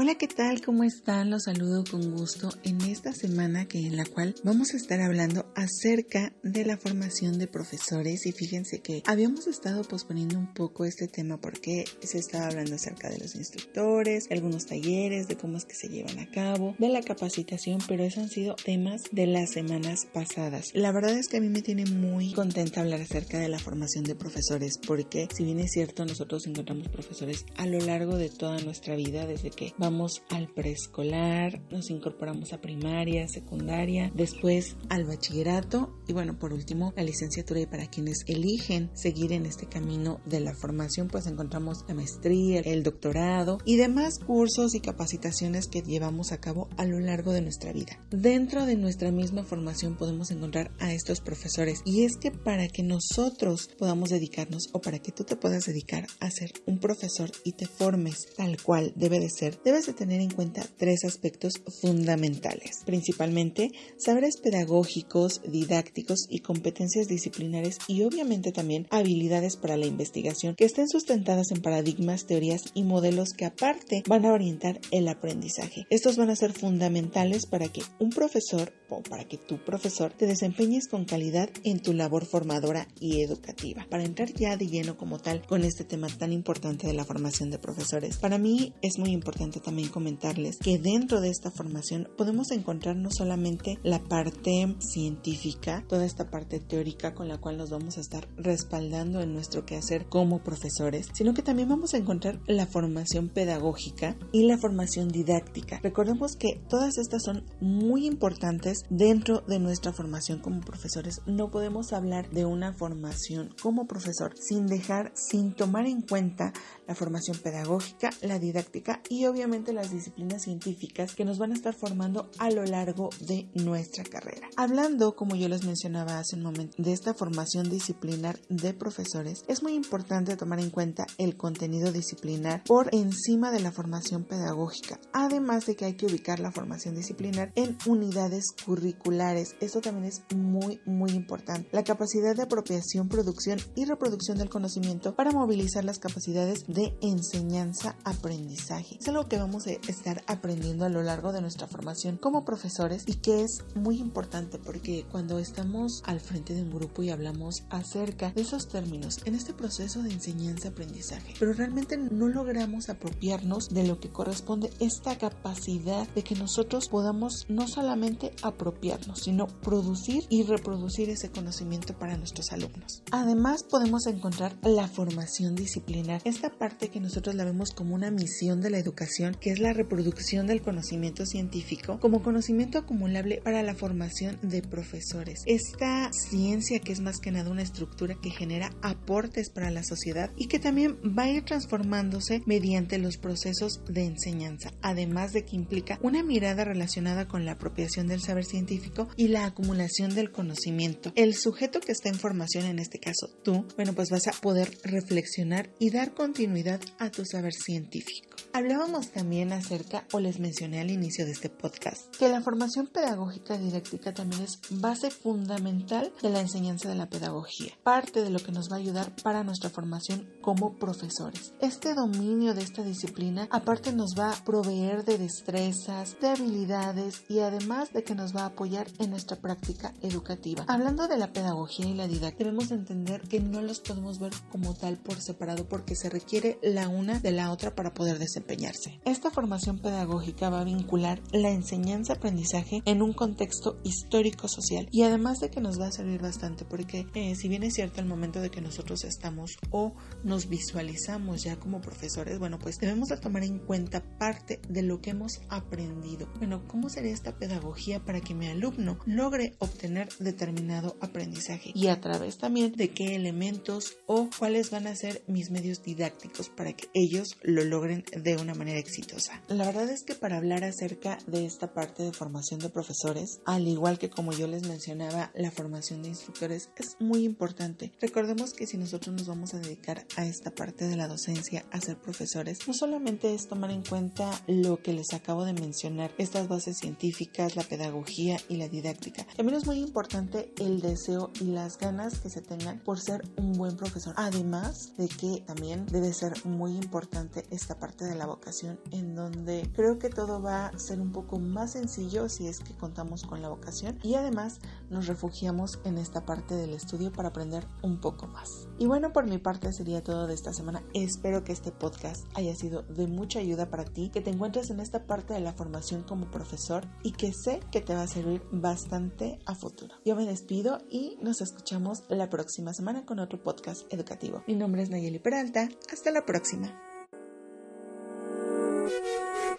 Hola, ¿qué tal? ¿Cómo están? Los saludo con gusto en esta semana que en la cual vamos a estar hablando acerca de la formación de profesores y fíjense que habíamos estado posponiendo un poco este tema porque se estaba hablando acerca de los instructores, algunos talleres, de cómo es que se llevan a cabo, de la capacitación, pero esos han sido temas de las semanas pasadas. La verdad es que a mí me tiene muy contenta hablar acerca de la formación de profesores porque si bien es cierto nosotros encontramos profesores a lo largo de toda nuestra vida desde que vamos vamos al preescolar, nos incorporamos a primaria, secundaria, después al bachillerato y bueno, por último, la licenciatura y para quienes eligen seguir en este camino de la formación, pues encontramos la maestría, el doctorado y demás cursos y capacitaciones que llevamos a cabo a lo largo de nuestra vida. Dentro de nuestra misma formación podemos encontrar a estos profesores y es que para que nosotros podamos dedicarnos o para que tú te puedas dedicar a ser un profesor y te formes tal cual debe de ser, de tener en cuenta tres aspectos fundamentales, principalmente saberes pedagógicos, didácticos y competencias disciplinares y obviamente también habilidades para la investigación que estén sustentadas en paradigmas, teorías y modelos que aparte van a orientar el aprendizaje. Estos van a ser fundamentales para que un profesor para que tu profesor te desempeñes con calidad en tu labor formadora y educativa. Para entrar ya de lleno como tal con este tema tan importante de la formación de profesores, para mí es muy importante también comentarles que dentro de esta formación podemos encontrar no solamente la parte científica, toda esta parte teórica con la cual nos vamos a estar respaldando en nuestro quehacer como profesores, sino que también vamos a encontrar la formación pedagógica y la formación didáctica. Recordemos que todas estas son muy importantes dentro de nuestra formación como profesores. No podemos hablar de una formación como profesor sin dejar, sin tomar en cuenta la formación pedagógica, la didáctica y obviamente las disciplinas científicas que nos van a estar formando a lo largo de nuestra carrera. Hablando, como yo les mencionaba hace un momento, de esta formación disciplinar de profesores, es muy importante tomar en cuenta el contenido disciplinar por encima de la formación pedagógica, además de que hay que ubicar la formación disciplinar en unidades curriculares. Esto también es muy, muy importante. La capacidad de apropiación, producción y reproducción del conocimiento para movilizar las capacidades de enseñanza-aprendizaje. Es algo que vamos a estar aprendiendo a lo largo de nuestra formación como profesores y que es muy importante porque cuando estamos al frente de un grupo y hablamos acerca de esos términos en este proceso de enseñanza-aprendizaje, pero realmente no logramos apropiarnos de lo que corresponde esta capacidad de que nosotros podamos no solamente apropiarnos, sino producir y reproducir ese conocimiento para nuestros alumnos. Además, podemos encontrar la formación disciplinar, esta parte que nosotros la vemos como una misión de la educación que es la reproducción del conocimiento científico como conocimiento acumulable para la formación de profesores. Esta ciencia que es más que nada una estructura que genera aportes para la sociedad y que también va a ir transformándose mediante los procesos de enseñanza, además de que implica una mirada relacionada con la apropiación del saber científico y la acumulación del conocimiento. El sujeto que está en formación, en este caso tú, bueno, pues vas a poder reflexionar y dar continuidad a tu saber científico. Hablábamos también acerca, o les mencioné al inicio de este podcast, que la formación pedagógica didáctica también es base fundamental de la enseñanza de la pedagogía, parte de lo que nos va a ayudar para nuestra formación como profesores. Este dominio de esta disciplina aparte nos va a proveer de destrezas, de habilidades y además de que nos va a apoyar en nuestra práctica educativa. Hablando de la pedagogía y la didáctica, debemos entender que no los podemos ver como tal por separado porque se requiere la una de la otra para poder desempeñarse. Esta formación pedagógica va a vincular la enseñanza-aprendizaje en un contexto histórico-social y además de que nos va a servir bastante porque eh, si bien es cierto el momento de que nosotros estamos o nos visualizamos ya como profesores, bueno pues debemos de tomar en cuenta parte de lo que hemos aprendido. Bueno, ¿cómo sería esta pedagogía para que mi alumno logre obtener determinado aprendizaje? Y a través también de qué elementos o cuáles van a ser mis medios didácticos para que ellos lo logren de una manera exitosa la verdad es que para hablar acerca de esta parte de formación de profesores, al igual que como yo les mencionaba, la formación de instructores es muy importante. Recordemos que si nosotros nos vamos a dedicar a esta parte de la docencia, a ser profesores, no solamente es tomar en cuenta lo que les acabo de mencionar, estas bases científicas, la pedagogía y la didáctica. También es muy importante el deseo y las ganas que se tengan por ser un buen profesor. Además de que también debe ser muy importante esta parte de la vocación, en donde creo que todo va a ser un poco más sencillo si es que contamos con la vocación y además nos refugiamos en esta parte del estudio para aprender un poco más. Y bueno, por mi parte sería todo de esta semana. Espero que este podcast haya sido de mucha ayuda para ti, que te encuentres en esta parte de la formación como profesor y que sé que te va a servir bastante a futuro. Yo me despido y nos escuchamos la próxima semana con otro podcast educativo. Mi nombre es Nayeli Peralta. Hasta la próxima.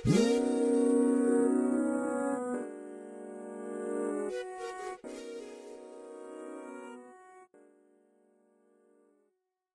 Mm-hmm.